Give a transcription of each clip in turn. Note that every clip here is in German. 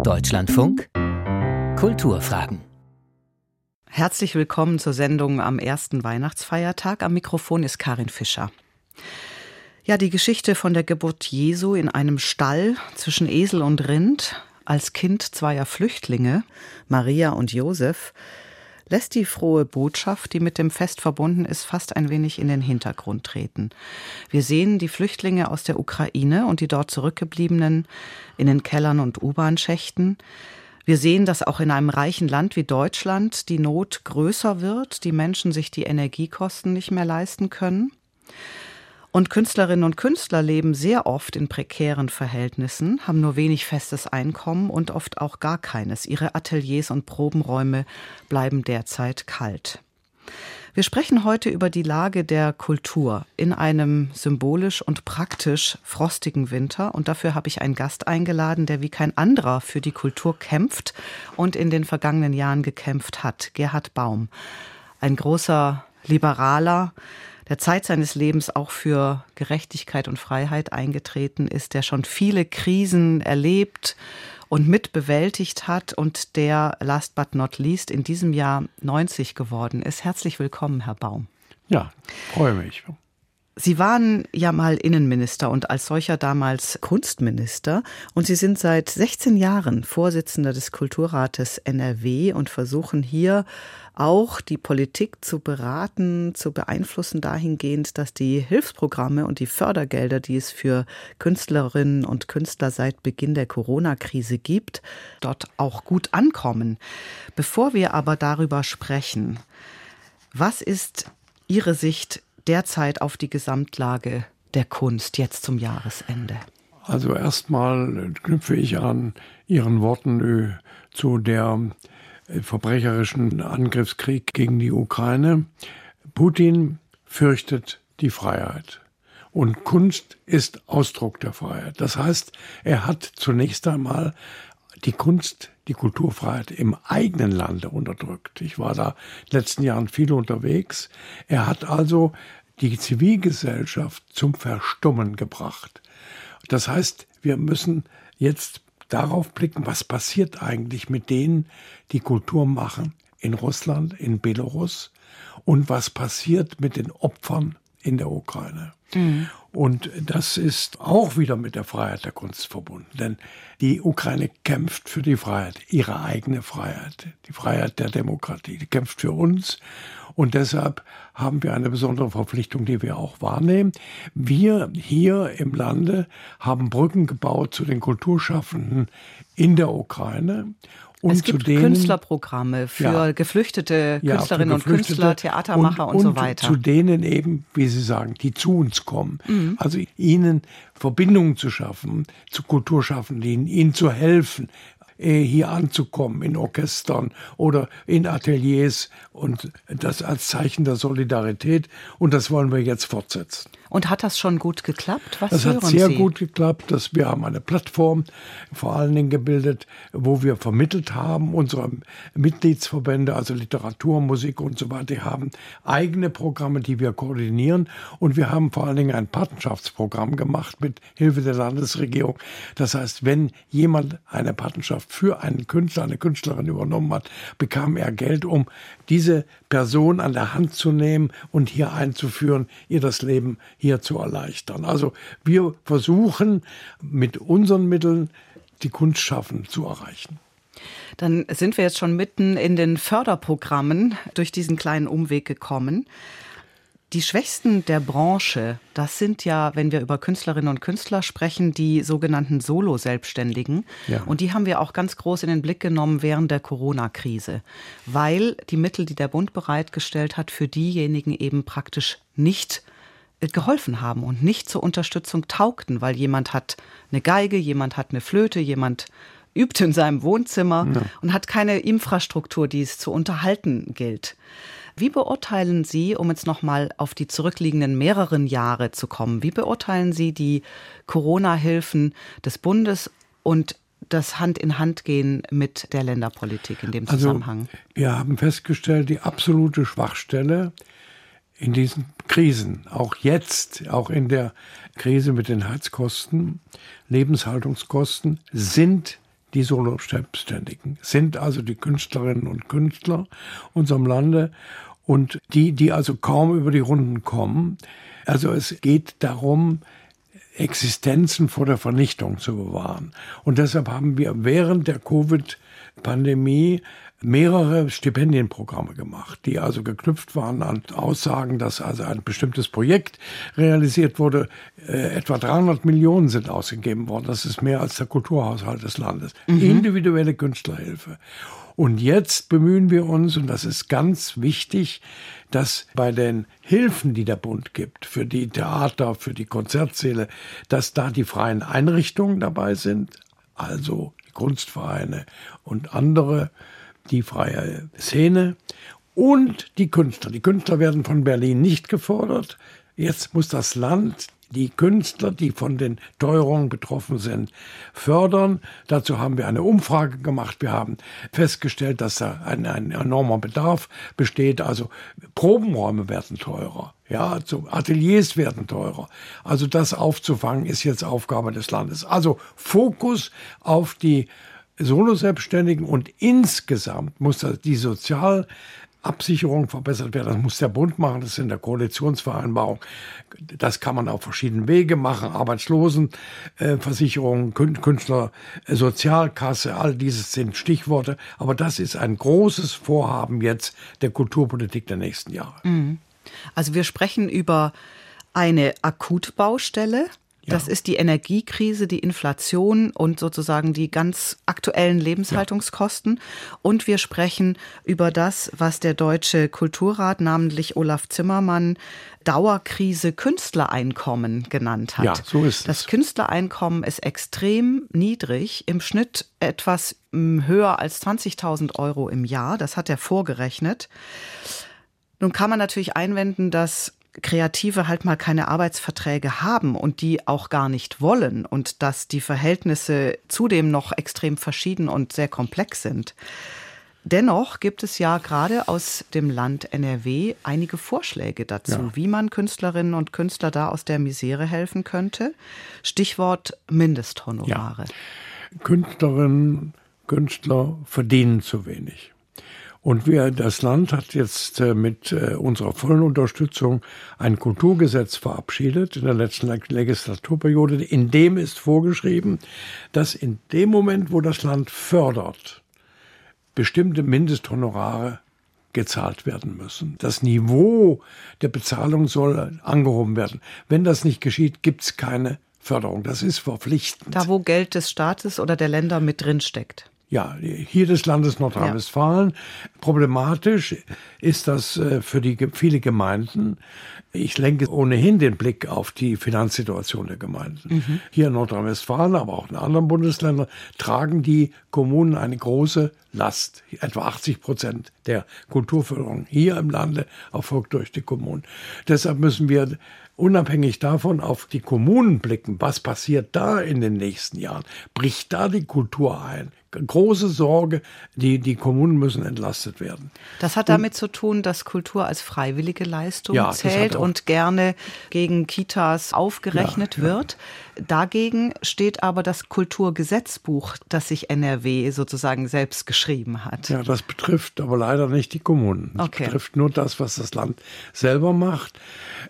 Deutschlandfunk Kulturfragen. Herzlich willkommen zur Sendung am ersten Weihnachtsfeiertag. Am Mikrofon ist Karin Fischer. Ja, die Geschichte von der Geburt Jesu in einem Stall zwischen Esel und Rind als Kind zweier Flüchtlinge, Maria und Josef, lässt die frohe Botschaft, die mit dem Fest verbunden ist, fast ein wenig in den Hintergrund treten. Wir sehen die Flüchtlinge aus der Ukraine und die dort zurückgebliebenen in den Kellern und U-Bahn-Schächten. Wir sehen, dass auch in einem reichen Land wie Deutschland die Not größer wird, die Menschen sich die Energiekosten nicht mehr leisten können. Und Künstlerinnen und Künstler leben sehr oft in prekären Verhältnissen, haben nur wenig festes Einkommen und oft auch gar keines. Ihre Ateliers und Probenräume bleiben derzeit kalt. Wir sprechen heute über die Lage der Kultur in einem symbolisch und praktisch frostigen Winter. Und dafür habe ich einen Gast eingeladen, der wie kein anderer für die Kultur kämpft und in den vergangenen Jahren gekämpft hat. Gerhard Baum. Ein großer Liberaler, der Zeit seines Lebens auch für Gerechtigkeit und Freiheit eingetreten ist, der schon viele Krisen erlebt und mitbewältigt hat und der, last but not least, in diesem Jahr 90 geworden ist. Herzlich willkommen, Herr Baum. Ja, freue mich. Sie waren ja mal Innenminister und als solcher damals Kunstminister und Sie sind seit 16 Jahren Vorsitzender des Kulturrates NRW und versuchen hier auch die Politik zu beraten, zu beeinflussen dahingehend, dass die Hilfsprogramme und die Fördergelder, die es für Künstlerinnen und Künstler seit Beginn der Corona-Krise gibt, dort auch gut ankommen. Bevor wir aber darüber sprechen, was ist Ihre Sicht derzeit auf die Gesamtlage der Kunst jetzt zum Jahresende? Also erstmal knüpfe ich an Ihren Worten äh, zu der äh, verbrecherischen Angriffskrieg gegen die Ukraine. Putin fürchtet die Freiheit. Und Kunst ist Ausdruck der Freiheit. Das heißt, er hat zunächst einmal die Kunst, die Kulturfreiheit im eigenen Lande unterdrückt. Ich war da in den letzten Jahren viel unterwegs. Er hat also die Zivilgesellschaft zum Verstummen gebracht. Das heißt, wir müssen jetzt darauf blicken, was passiert eigentlich mit denen, die Kultur machen in Russland, in Belarus und was passiert mit den Opfern in der Ukraine. Mhm. Und das ist auch wieder mit der Freiheit der Kunst verbunden. Denn die Ukraine kämpft für die Freiheit, ihre eigene Freiheit, die Freiheit der Demokratie. Die kämpft für uns. Und deshalb haben wir eine besondere Verpflichtung, die wir auch wahrnehmen. Wir hier im Lande haben Brücken gebaut zu den Kulturschaffenden in der Ukraine und es gibt denen, Künstlerprogramme für ja, geflüchtete Künstlerinnen ja, geflüchtete und Künstler, Theatermacher und, und, so weiter. Zu denen eben, wie Sie sagen, die zu uns kommen. Mhm. Also ihnen Verbindungen zu schaffen, zu Kulturschaffenden, ihnen zu helfen, äh, hier anzukommen in Orchestern oder in Ateliers und das als Zeichen der Solidarität und das wollen wir jetzt fortsetzen. Und hat das schon gut geklappt? Was das hat sehr Sie? gut geklappt. Dass wir haben eine Plattform vor allen Dingen gebildet, wo wir vermittelt haben, unsere Mitgliedsverbände, also Literatur, Musik und so weiter, die haben eigene Programme, die wir koordinieren. Und wir haben vor allen Dingen ein Patenschaftsprogramm gemacht mit Hilfe der Landesregierung. Das heißt, wenn jemand eine Patenschaft für einen Künstler, eine Künstlerin übernommen hat, bekam er Geld, um diese Person an der Hand zu nehmen und hier einzuführen, ihr das Leben hier zu erleichtern. Also wir versuchen mit unseren Mitteln die Kunstschaffen zu erreichen. Dann sind wir jetzt schon mitten in den Förderprogrammen durch diesen kleinen Umweg gekommen. Die Schwächsten der Branche, das sind ja, wenn wir über Künstlerinnen und Künstler sprechen, die sogenannten Solo-Selbstständigen. Ja. Und die haben wir auch ganz groß in den Blick genommen während der Corona-Krise, weil die Mittel, die der Bund bereitgestellt hat, für diejenigen eben praktisch nicht geholfen haben und nicht zur Unterstützung taugten, weil jemand hat eine Geige, jemand hat eine Flöte, jemand übt in seinem Wohnzimmer ja. und hat keine Infrastruktur, die es zu unterhalten gilt. Wie beurteilen Sie, um jetzt nochmal auf die zurückliegenden mehreren Jahre zu kommen, wie beurteilen Sie die Corona-Hilfen des Bundes und das Hand in Hand gehen mit der Länderpolitik in dem also, Zusammenhang? Also, wir haben festgestellt, die absolute Schwachstelle in diesen Krisen, auch jetzt, auch in der Krise mit den Heizkosten, Lebenshaltungskosten, sind die Solo-Selbstständigen, sind also die Künstlerinnen und Künstler unserem Lande und die, die also kaum über die Runden kommen. Also es geht darum, Existenzen vor der Vernichtung zu bewahren. Und deshalb haben wir während der Covid-Pandemie mehrere Stipendienprogramme gemacht, die also geknüpft waren an Aussagen, dass also ein bestimmtes Projekt realisiert wurde. Äh, etwa 300 Millionen sind ausgegeben worden. Das ist mehr als der Kulturhaushalt des Landes. Mhm. Individuelle Künstlerhilfe. Und jetzt bemühen wir uns, und das ist ganz wichtig, dass bei den Hilfen, die der Bund gibt, für die Theater, für die Konzertsäle, dass da die freien Einrichtungen dabei sind, also die Kunstvereine und andere die freie Szene und die Künstler. Die Künstler werden von Berlin nicht gefordert. Jetzt muss das Land die Künstler, die von den Teuerungen betroffen sind, fördern. Dazu haben wir eine Umfrage gemacht. Wir haben festgestellt, dass da ein, ein enormer Bedarf besteht. Also Probenräume werden teurer. Ja, also Ateliers werden teurer. Also das aufzufangen ist jetzt Aufgabe des Landes. Also Fokus auf die Solo-Selbstständigen und insgesamt muss die Sozialabsicherung verbessert werden. Das muss der Bund machen, das ist in der Koalitionsvereinbarung. Das kann man auf verschiedenen Wege machen. Arbeitslosenversicherung, Künstler, Sozialkasse, all dieses sind Stichworte. Aber das ist ein großes Vorhaben jetzt der Kulturpolitik der nächsten Jahre. Mhm. Also wir sprechen über eine Akutbaustelle, das ist die Energiekrise, die Inflation und sozusagen die ganz aktuellen Lebenshaltungskosten. Ja. Und wir sprechen über das, was der Deutsche Kulturrat, namentlich Olaf Zimmermann, Dauerkrise Künstlereinkommen genannt hat. Ja, so ist es. Das Künstlereinkommen ist extrem niedrig, im Schnitt etwas höher als 20.000 Euro im Jahr. Das hat er vorgerechnet. Nun kann man natürlich einwenden, dass Kreative halt mal keine Arbeitsverträge haben und die auch gar nicht wollen und dass die Verhältnisse zudem noch extrem verschieden und sehr komplex sind. Dennoch gibt es ja gerade aus dem Land NRW einige Vorschläge dazu, ja. wie man Künstlerinnen und Künstler da aus der Misere helfen könnte. Stichwort Mindesthonorare. Ja. Künstlerinnen, Künstler verdienen zu wenig. Und wir, das Land hat jetzt äh, mit äh, unserer vollen Unterstützung ein Kulturgesetz verabschiedet in der letzten Legislaturperiode. In dem ist vorgeschrieben, dass in dem Moment, wo das Land fördert, bestimmte Mindesthonorare gezahlt werden müssen. Das Niveau der Bezahlung soll angehoben werden. Wenn das nicht geschieht, gibt es keine Förderung. Das ist verpflichtend. Da, wo Geld des Staates oder der Länder mit drin steckt. Ja, hier des Landes Nordrhein-Westfalen. Ja. Problematisch ist das äh, für die viele Gemeinden. Ich lenke ohnehin den Blick auf die Finanzsituation der Gemeinden. Mhm. Hier in Nordrhein-Westfalen, aber auch in anderen Bundesländern tragen die Kommunen eine große Last. Etwa 80 Prozent der Kulturförderung hier im Lande erfolgt durch die Kommunen. Deshalb müssen wir unabhängig davon auf die Kommunen blicken. Was passiert da in den nächsten Jahren? Bricht da die Kultur ein? Große Sorge, die, die Kommunen müssen entlastet werden. Das hat damit und, zu tun, dass Kultur als freiwillige Leistung ja, zählt und gerne gegen Kitas aufgerechnet ja, wird. Ja. Dagegen steht aber das Kulturgesetzbuch, das sich NRW sozusagen selbst geschrieben hat. Ja, das betrifft aber leider nicht die Kommunen. Das okay. betrifft nur das, was das Land selber macht.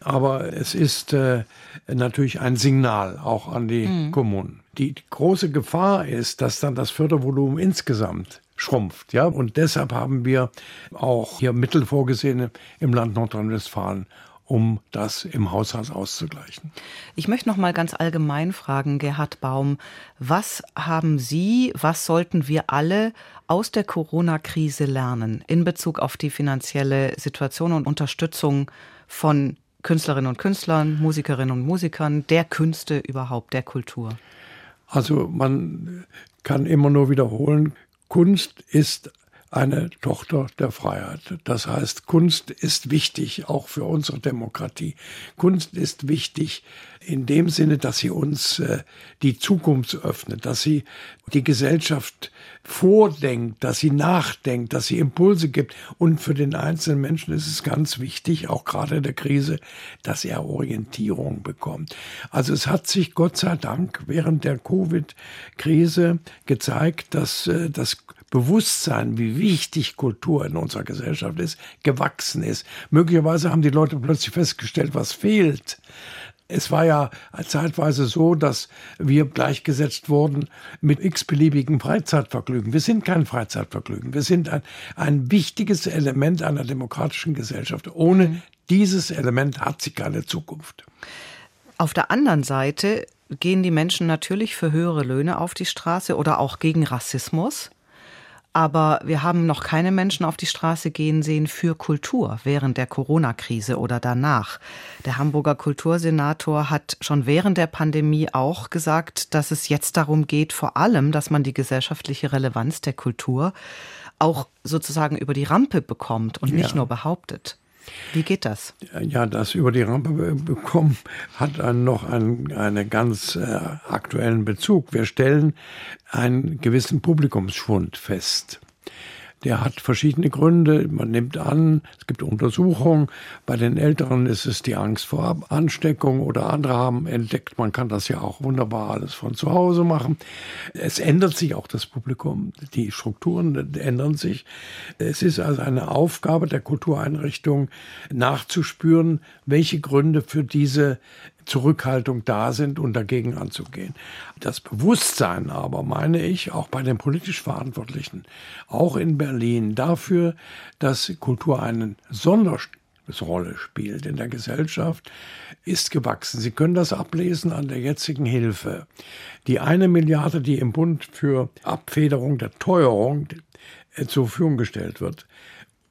Aber es ist äh, natürlich ein Signal auch an die mhm. Kommunen. Die große Gefahr ist, dass dann das Fördervolumen insgesamt schrumpft. Ja? Und deshalb haben wir auch hier Mittel vorgesehen im Land Nordrhein-Westfalen, um das im Haushalt auszugleichen. Ich möchte noch mal ganz allgemein fragen, Gerhard Baum, was haben Sie, was sollten wir alle aus der Corona-Krise lernen in Bezug auf die finanzielle Situation und Unterstützung von Künstlerinnen und Künstlern, Musikerinnen und Musikern, der Künste überhaupt, der Kultur? Also man kann immer nur wiederholen, Kunst ist eine Tochter der Freiheit. Das heißt, Kunst ist wichtig, auch für unsere Demokratie. Kunst ist wichtig in dem Sinne, dass sie uns äh, die Zukunft öffnet, dass sie die Gesellschaft vordenkt, dass sie nachdenkt, dass sie Impulse gibt. Und für den einzelnen Menschen ist es ganz wichtig, auch gerade in der Krise, dass er Orientierung bekommt. Also es hat sich Gott sei Dank während der Covid-Krise gezeigt, dass äh, das Bewusstsein, wie wichtig Kultur in unserer Gesellschaft ist, gewachsen ist. Möglicherweise haben die Leute plötzlich festgestellt, was fehlt. Es war ja zeitweise so, dass wir gleichgesetzt wurden mit x-beliebigen Freizeitvergnügen. Wir sind kein Freizeitvergnügen. Wir sind ein, ein wichtiges Element einer demokratischen Gesellschaft. Ohne dieses Element hat sie keine Zukunft. Auf der anderen Seite gehen die Menschen natürlich für höhere Löhne auf die Straße oder auch gegen Rassismus. Aber wir haben noch keine Menschen auf die Straße gehen sehen für Kultur während der Corona-Krise oder danach. Der Hamburger Kultursenator hat schon während der Pandemie auch gesagt, dass es jetzt darum geht, vor allem, dass man die gesellschaftliche Relevanz der Kultur auch sozusagen über die Rampe bekommt und nicht ja. nur behauptet. Wie geht das? Ja, das über die Rampe bekommen hat dann noch einen, einen ganz äh, aktuellen Bezug. Wir stellen einen gewissen Publikumsschwund fest. Der hat verschiedene Gründe. Man nimmt an, es gibt Untersuchungen. Bei den Älteren ist es die Angst vor Ansteckung oder andere haben entdeckt, man kann das ja auch wunderbar alles von zu Hause machen. Es ändert sich auch das Publikum. Die Strukturen ändern sich. Es ist also eine Aufgabe der Kultureinrichtung nachzuspüren, welche Gründe für diese Zurückhaltung da sind und dagegen anzugehen. Das Bewusstsein aber, meine ich, auch bei den politisch Verantwortlichen, auch in Berlin, dafür, dass Kultur eine Sonderrolle spielt in der Gesellschaft, ist gewachsen. Sie können das ablesen an der jetzigen Hilfe. Die eine Milliarde, die im Bund für Abfederung der Teuerung äh, zur Verfügung gestellt wird,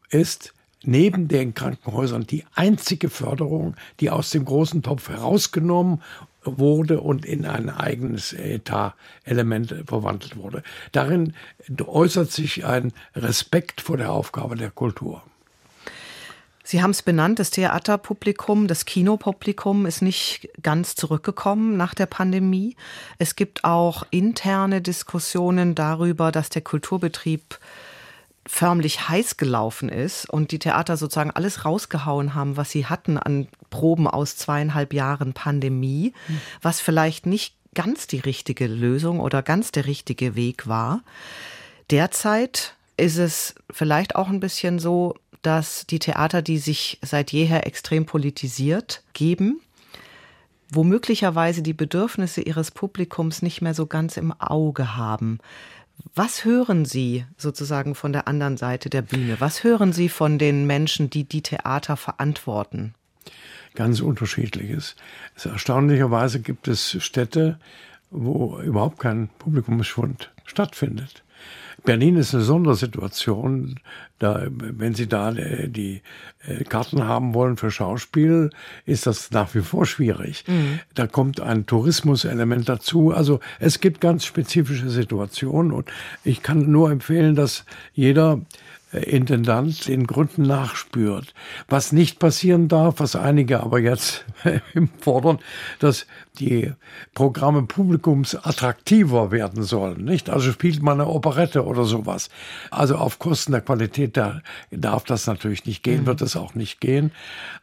ist neben den Krankenhäusern die einzige Förderung, die aus dem großen Topf herausgenommen wurde und in ein eigenes Etat-Element verwandelt wurde. Darin äußert sich ein Respekt vor der Aufgabe der Kultur. Sie haben es benannt, das Theaterpublikum, das Kinopublikum ist nicht ganz zurückgekommen nach der Pandemie. Es gibt auch interne Diskussionen darüber, dass der Kulturbetrieb förmlich heiß gelaufen ist und die Theater sozusagen alles rausgehauen haben, was sie hatten an Proben aus zweieinhalb Jahren Pandemie, mhm. was vielleicht nicht ganz die richtige Lösung oder ganz der richtige Weg war. Derzeit ist es vielleicht auch ein bisschen so, dass die Theater, die sich seit jeher extrem politisiert geben, womöglicherweise die Bedürfnisse ihres Publikums nicht mehr so ganz im Auge haben. Was hören Sie sozusagen von der anderen Seite der Bühne? Was hören Sie von den Menschen, die die Theater verantworten? Ganz unterschiedliches. Erstaunlicherweise gibt es Städte, wo überhaupt kein Publikumsschwund stattfindet. Berlin ist eine Sondersituation. Da, wenn Sie da äh, die äh, Karten haben wollen für Schauspiel, ist das nach wie vor schwierig. Mhm. Da kommt ein Tourismuselement dazu. Also es gibt ganz spezifische Situationen und ich kann nur empfehlen, dass jeder Intendant den Gründen nachspürt. Was nicht passieren darf, was einige aber jetzt fordern, dass die Programme publikumsattraktiver werden sollen, nicht? Also spielt man eine Operette oder sowas. Also auf Kosten der Qualität da darf das natürlich nicht gehen, mhm. wird es auch nicht gehen.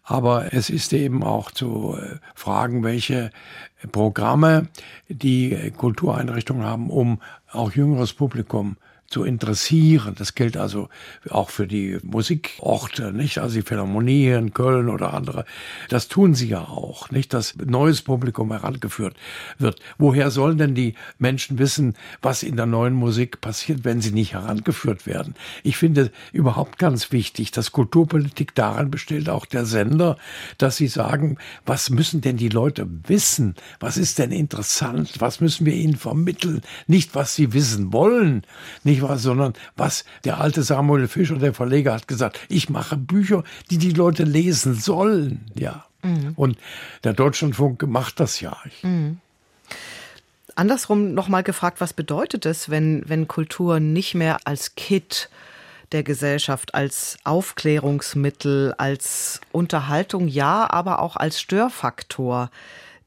Aber es ist eben auch zu äh, fragen, welche Programme die Kultureinrichtungen haben, um auch jüngeres Publikum zu interessieren. Das gilt also auch für die Musikorte, nicht? Also die Philharmonie in Köln oder andere. Das tun sie ja auch, nicht? Dass neues Publikum herangeführt wird. Woher sollen denn die Menschen wissen, was in der neuen Musik passiert, wenn sie nicht herangeführt werden? Ich finde überhaupt ganz wichtig, dass Kulturpolitik daran besteht, auch der Sender, dass sie sagen, was müssen denn die Leute wissen? Was ist denn interessant? Was müssen wir ihnen vermitteln? Nicht, was sie wissen wollen, nicht nicht wahr, sondern was der alte Samuel Fischer, der Verleger, hat gesagt, ich mache Bücher, die die Leute lesen sollen, ja. Mhm. Und der Deutschlandfunk macht das ja. Mhm. Andersrum nochmal gefragt, was bedeutet es, wenn, wenn Kultur nicht mehr als Kit der Gesellschaft als Aufklärungsmittel, als Unterhaltung, ja, aber auch als Störfaktor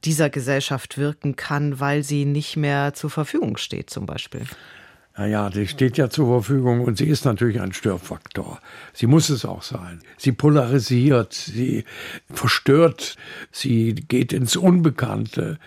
dieser Gesellschaft wirken kann, weil sie nicht mehr zur Verfügung steht zum Beispiel. Naja, die steht ja zur Verfügung und sie ist natürlich ein Störfaktor. Sie muss es auch sein. Sie polarisiert, sie verstört, sie geht ins Unbekannte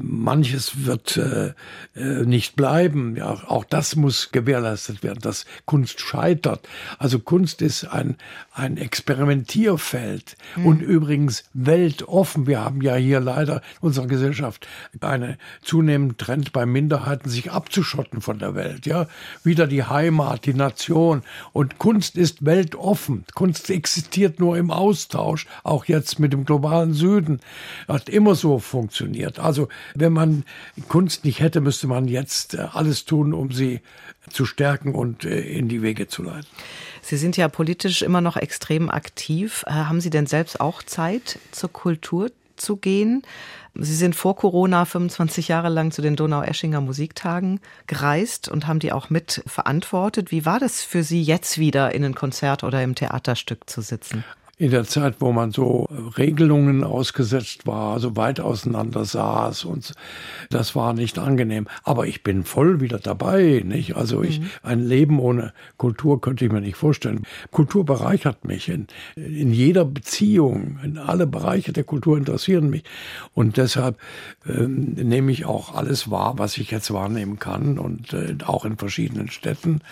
manches wird äh, äh, nicht bleiben. Ja, auch das muss gewährleistet werden, dass Kunst scheitert. Also Kunst ist ein, ein Experimentierfeld mhm. und übrigens weltoffen. Wir haben ja hier leider in unserer Gesellschaft einen zunehmenden Trend bei Minderheiten, sich abzuschotten von der Welt. Ja, wieder die Heimat, die Nation. Und Kunst ist weltoffen. Kunst existiert nur im Austausch, auch jetzt mit dem globalen Süden. Hat immer so funktioniert. Also wenn man Kunst nicht hätte, müsste man jetzt äh, alles tun, um sie zu stärken und äh, in die Wege zu leiten. Sie sind ja politisch immer noch extrem aktiv. Äh, haben Sie denn selbst auch Zeit, zur Kultur zu gehen? Sie sind vor Corona 25 Jahre lang zu den Donau-Eschinger Musiktagen gereist und haben die auch mit verantwortet. Wie war das für Sie jetzt wieder in ein Konzert oder im Theaterstück zu sitzen? In der Zeit, wo man so Regelungen ausgesetzt war, so weit auseinander saß und das war nicht angenehm. Aber ich bin voll wieder dabei, nicht? Also ich, mhm. ein Leben ohne Kultur könnte ich mir nicht vorstellen. Kultur bereichert mich in, in jeder Beziehung, in alle Bereiche der Kultur interessieren mich und deshalb ähm, nehme ich auch alles wahr, was ich jetzt wahrnehmen kann und äh, auch in verschiedenen Städten.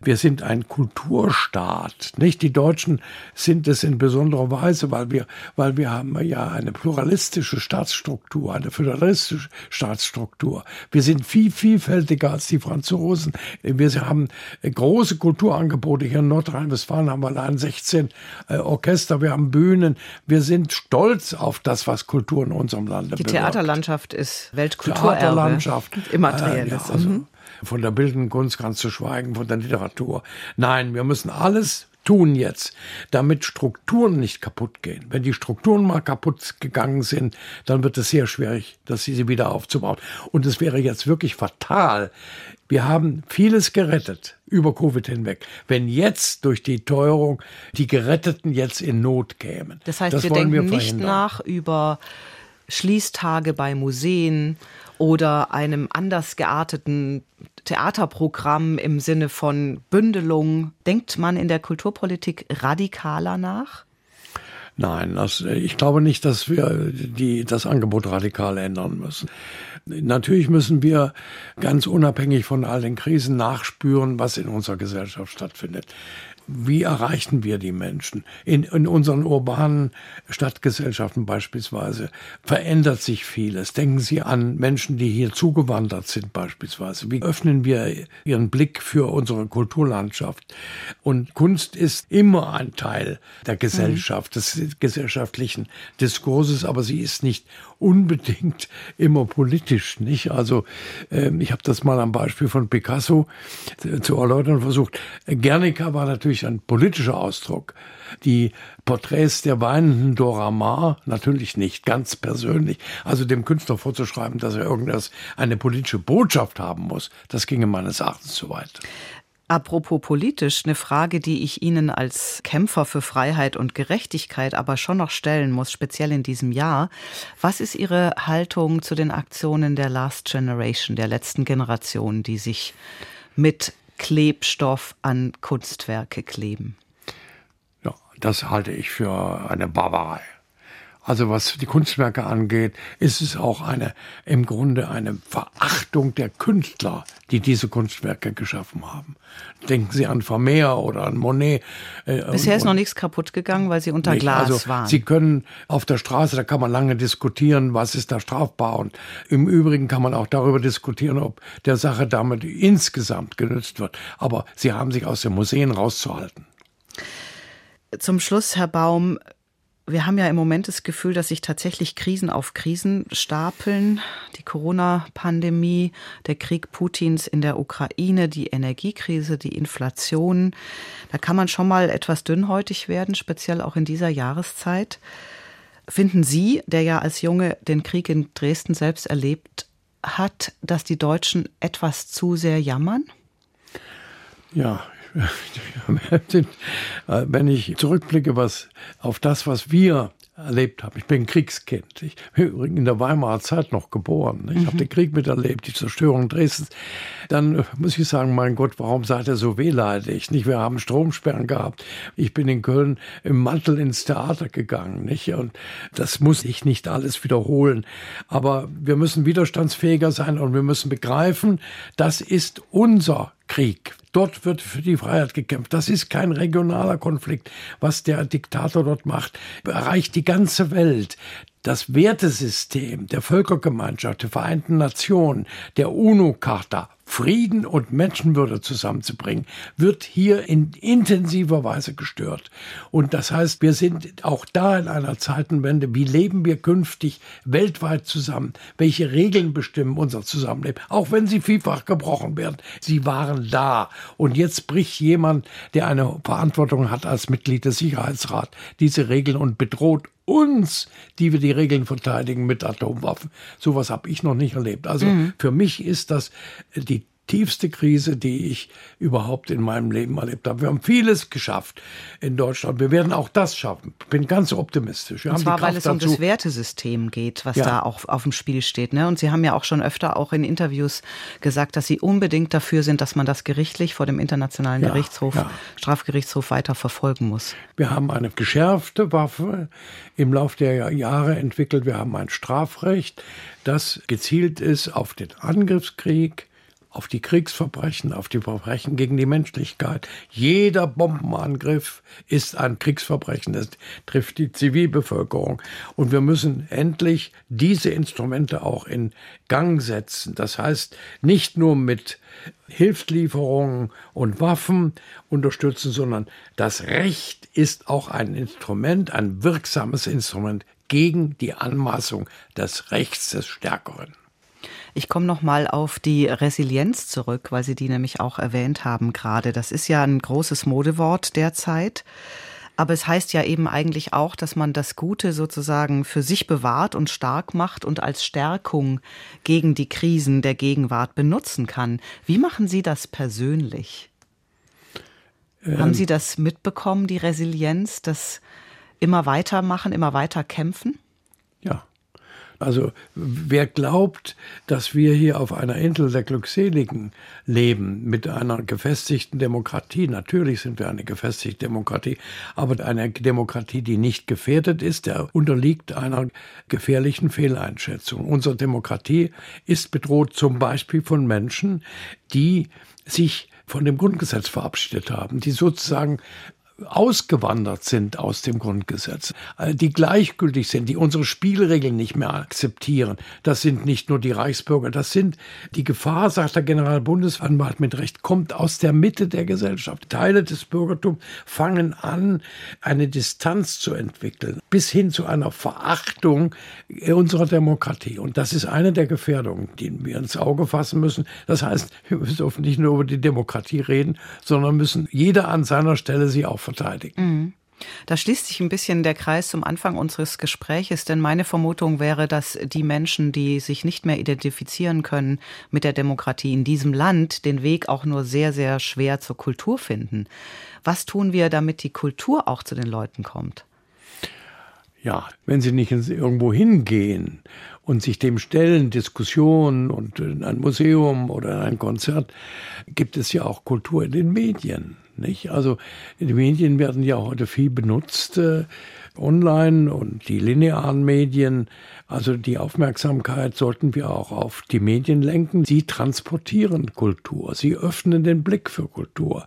Wir sind ein Kulturstaat, nicht? Die Deutschen sind es in besonderer Weise, weil wir, weil wir haben ja eine pluralistische Staatsstruktur, eine föderalistische Staatsstruktur. Wir sind viel vielfältiger als die Franzosen. Wir haben große Kulturangebote. Hier in Nordrhein-Westfalen haben wir allein 16 äh, Orchester, wir haben Bühnen. Wir sind stolz auf das, was Kultur in unserem Land Die bewirkt. Theaterlandschaft ist Weltkulturerbe. Theaterlandschaft. Immaterielles. Äh, ja, also, mhm. Von der bildenden Kunst ganz zu schweigen, von der Literatur. Nein, wir müssen alles tun jetzt, damit Strukturen nicht kaputt gehen. Wenn die Strukturen mal kaputt gegangen sind, dann wird es sehr schwierig, dass sie wieder aufzubauen. Und es wäre jetzt wirklich fatal. Wir haben vieles gerettet über Covid hinweg. Wenn jetzt durch die Teuerung die Geretteten jetzt in Not kämen. Das heißt, das wir denken wir nicht nach über Schließtage bei Museen oder einem anders gearteten Theaterprogramm im Sinne von Bündelung. Denkt man in der Kulturpolitik radikaler nach? Nein, das, ich glaube nicht, dass wir die, das Angebot radikal ändern müssen. Natürlich müssen wir ganz unabhängig von all den Krisen nachspüren, was in unserer Gesellschaft stattfindet wie erreichen wir die Menschen? In, in unseren urbanen Stadtgesellschaften beispielsweise verändert sich vieles. Denken Sie an Menschen, die hier zugewandert sind beispielsweise. Wie öffnen wir ihren Blick für unsere Kulturlandschaft? Und Kunst ist immer ein Teil der Gesellschaft, mhm. des gesellschaftlichen Diskurses, aber sie ist nicht unbedingt immer politisch, nicht? Also äh, ich habe das mal am Beispiel von Picasso äh, zu erläutern versucht. Guernica war natürlich ein politischer Ausdruck. Die Porträts der weinenden Dora Maar natürlich nicht, ganz persönlich. Also dem Künstler vorzuschreiben, dass er irgendwas, eine politische Botschaft haben muss, das ginge meines Erachtens zu weit. Apropos politisch, eine Frage, die ich Ihnen als Kämpfer für Freiheit und Gerechtigkeit aber schon noch stellen muss, speziell in diesem Jahr. Was ist Ihre Haltung zu den Aktionen der Last Generation, der letzten Generation, die sich mit Klebstoff an Kunstwerke kleben? Ja, das halte ich für eine Barbarei. Also was die Kunstwerke angeht, ist es auch eine, im Grunde eine Verachtung der Künstler, die diese Kunstwerke geschaffen haben. Denken Sie an Vermeer oder an Monet. Äh, Bisher und, ist noch nichts kaputt gegangen, weil sie unter nicht. Glas also, waren. Sie können auf der Straße, da kann man lange diskutieren, was ist da strafbar. Und im Übrigen kann man auch darüber diskutieren, ob der Sache damit insgesamt genützt wird. Aber sie haben sich aus den Museen rauszuhalten. Zum Schluss, Herr Baum, wir haben ja im Moment das Gefühl, dass sich tatsächlich Krisen auf Krisen stapeln. Die Corona-Pandemie, der Krieg Putins in der Ukraine, die Energiekrise, die Inflation. Da kann man schon mal etwas dünnhäutig werden, speziell auch in dieser Jahreszeit. Finden Sie, der ja als Junge den Krieg in Dresden selbst erlebt hat, dass die Deutschen etwas zu sehr jammern? Ja, wenn ich zurückblicke was, auf das, was wir erlebt habe. Ich bin Kriegskind. Ich bin übrigens in der Weimarer Zeit noch geboren. Ich mhm. habe den Krieg miterlebt, die Zerstörung Dresdens. Dann muss ich sagen, mein Gott, warum seid ihr so wehleidig? Nicht? Wir haben Stromsperren gehabt. Ich bin in Köln im Mantel ins Theater gegangen. Nicht? Und das muss ich nicht alles wiederholen. Aber wir müssen widerstandsfähiger sein und wir müssen begreifen, das ist unser Krieg. Dort wird für die Freiheit gekämpft. Das ist kein regionaler Konflikt. Was der Diktator dort macht, erreicht die ganze Welt. Das Wertesystem der Völkergemeinschaft, der Vereinten Nationen, der UNO-Charta Frieden und Menschenwürde zusammenzubringen, wird hier in intensiver Weise gestört. Und das heißt, wir sind auch da in einer Zeitenwende. Wie leben wir künftig weltweit zusammen? Welche Regeln bestimmen unser Zusammenleben? Auch wenn sie vielfach gebrochen werden. Sie waren da. Und jetzt bricht jemand, der eine Verantwortung hat als Mitglied des Sicherheitsrats, diese Regeln und bedroht uns, die wir die Regeln verteidigen mit Atomwaffen. Sowas habe ich noch nicht erlebt. Also mhm. für mich ist das die tiefste Krise, die ich überhaupt in meinem Leben erlebt habe. Wir haben vieles geschafft in Deutschland. Wir werden auch das schaffen. Ich bin ganz optimistisch. Wir Und zwar, weil es um das Wertesystem geht, was ja. da auch auf dem Spiel steht. Ne? Und Sie haben ja auch schon öfter auch in Interviews gesagt, dass Sie unbedingt dafür sind, dass man das gerichtlich vor dem Internationalen ja, Gerichtshof, ja. Strafgerichtshof weiter verfolgen muss. Wir haben eine geschärfte Waffe im Laufe der Jahre entwickelt. Wir haben ein Strafrecht, das gezielt ist auf den Angriffskrieg, auf die Kriegsverbrechen, auf die Verbrechen gegen die Menschlichkeit. Jeder Bombenangriff ist ein Kriegsverbrechen. Das trifft die Zivilbevölkerung. Und wir müssen endlich diese Instrumente auch in Gang setzen. Das heißt, nicht nur mit Hilfslieferungen und Waffen unterstützen, sondern das Recht ist auch ein Instrument, ein wirksames Instrument gegen die Anmaßung des Rechts des Stärkeren. Ich komme noch mal auf die Resilienz zurück, weil Sie die nämlich auch erwähnt haben gerade. Das ist ja ein großes Modewort derzeit. Aber es heißt ja eben eigentlich auch, dass man das Gute sozusagen für sich bewahrt und stark macht und als Stärkung gegen die Krisen der Gegenwart benutzen kann. Wie machen Sie das persönlich? Ähm, Haben Sie das mitbekommen, die Resilienz, das immer weitermachen, immer weiter kämpfen? Ja, also wer glaubt, dass wir hier auf einer Insel der Glückseligen leben, mit einer gefestigten Demokratie, natürlich sind wir eine gefestigte Demokratie, aber eine Demokratie, die nicht gefährdet ist, der unterliegt einer gefährlichen Fehleinschätzung. Unsere Demokratie ist bedroht zum Beispiel von Menschen, die sich von dem Grundgesetz verabschiedet haben, die sozusagen ausgewandert sind aus dem Grundgesetz, äh, die gleichgültig sind, die unsere Spielregeln nicht mehr akzeptieren. Das sind nicht nur die Reichsbürger, das sind die Gefahr, sagt der Generalbundesanwalt mit Recht, kommt aus der Mitte der Gesellschaft. Teile des Bürgertums fangen an, eine Distanz zu entwickeln, bis hin zu einer Verachtung unserer Demokratie. Und das ist eine der Gefährdungen, die wir ins Auge fassen müssen. Das heißt, wir müssen nicht nur über die Demokratie reden, sondern müssen jeder an seiner Stelle sie auch verteidigen. Mhm. Da schließt sich ein bisschen der Kreis zum Anfang unseres Gespräches, denn meine Vermutung wäre, dass die Menschen, die sich nicht mehr identifizieren können mit der Demokratie in diesem Land, den Weg auch nur sehr, sehr schwer zur Kultur finden. Was tun wir, damit die Kultur auch zu den Leuten kommt? Ja, wenn sie nicht irgendwo hingehen und sich dem stellen, Diskussionen und ein Museum oder ein Konzert, gibt es ja auch Kultur in den Medien. Nicht? Also die Medien werden ja heute viel benutzt, äh, online und die linearen Medien. Also die Aufmerksamkeit sollten wir auch auf die Medien lenken. Sie transportieren Kultur, sie öffnen den Blick für Kultur.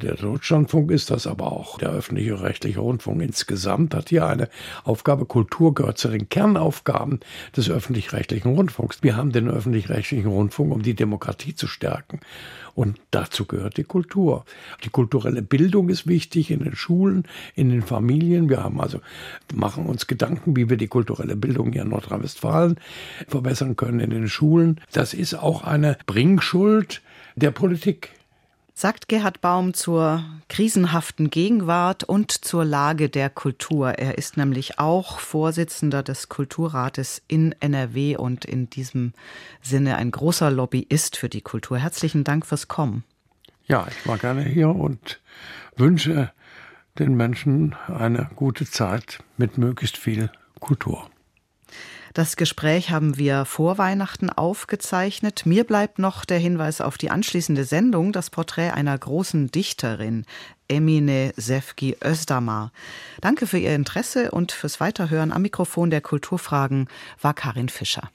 Der Deutschlandfunk ist das aber auch. Der öffentliche rechtliche Rundfunk insgesamt hat hier eine Aufgabe. Kultur gehört zu den Kernaufgaben des öffentlich-rechtlichen Rundfunks. Wir haben den öffentlich-rechtlichen Rundfunk, um die Demokratie zu stärken. Und dazu gehört die Kultur. Die kulturelle Bildung ist wichtig in den Schulen, in den Familien. Wir haben also, machen uns Gedanken, wie wir die kulturelle Bildung hier in Nordrhein-Westfalen verbessern können in den Schulen. Das ist auch eine Bringschuld der Politik sagt Gerhard Baum zur krisenhaften Gegenwart und zur Lage der Kultur. Er ist nämlich auch Vorsitzender des Kulturrates in NRW und in diesem Sinne ein großer Lobbyist für die Kultur. Herzlichen Dank fürs Kommen. Ja, ich war gerne hier und wünsche den Menschen eine gute Zeit mit möglichst viel Kultur. Das Gespräch haben wir vor Weihnachten aufgezeichnet. Mir bleibt noch der Hinweis auf die anschließende Sendung, das Porträt einer großen Dichterin, Emine Sefki Özdamar. Danke für Ihr Interesse und fürs Weiterhören. Am Mikrofon der Kulturfragen war Karin Fischer.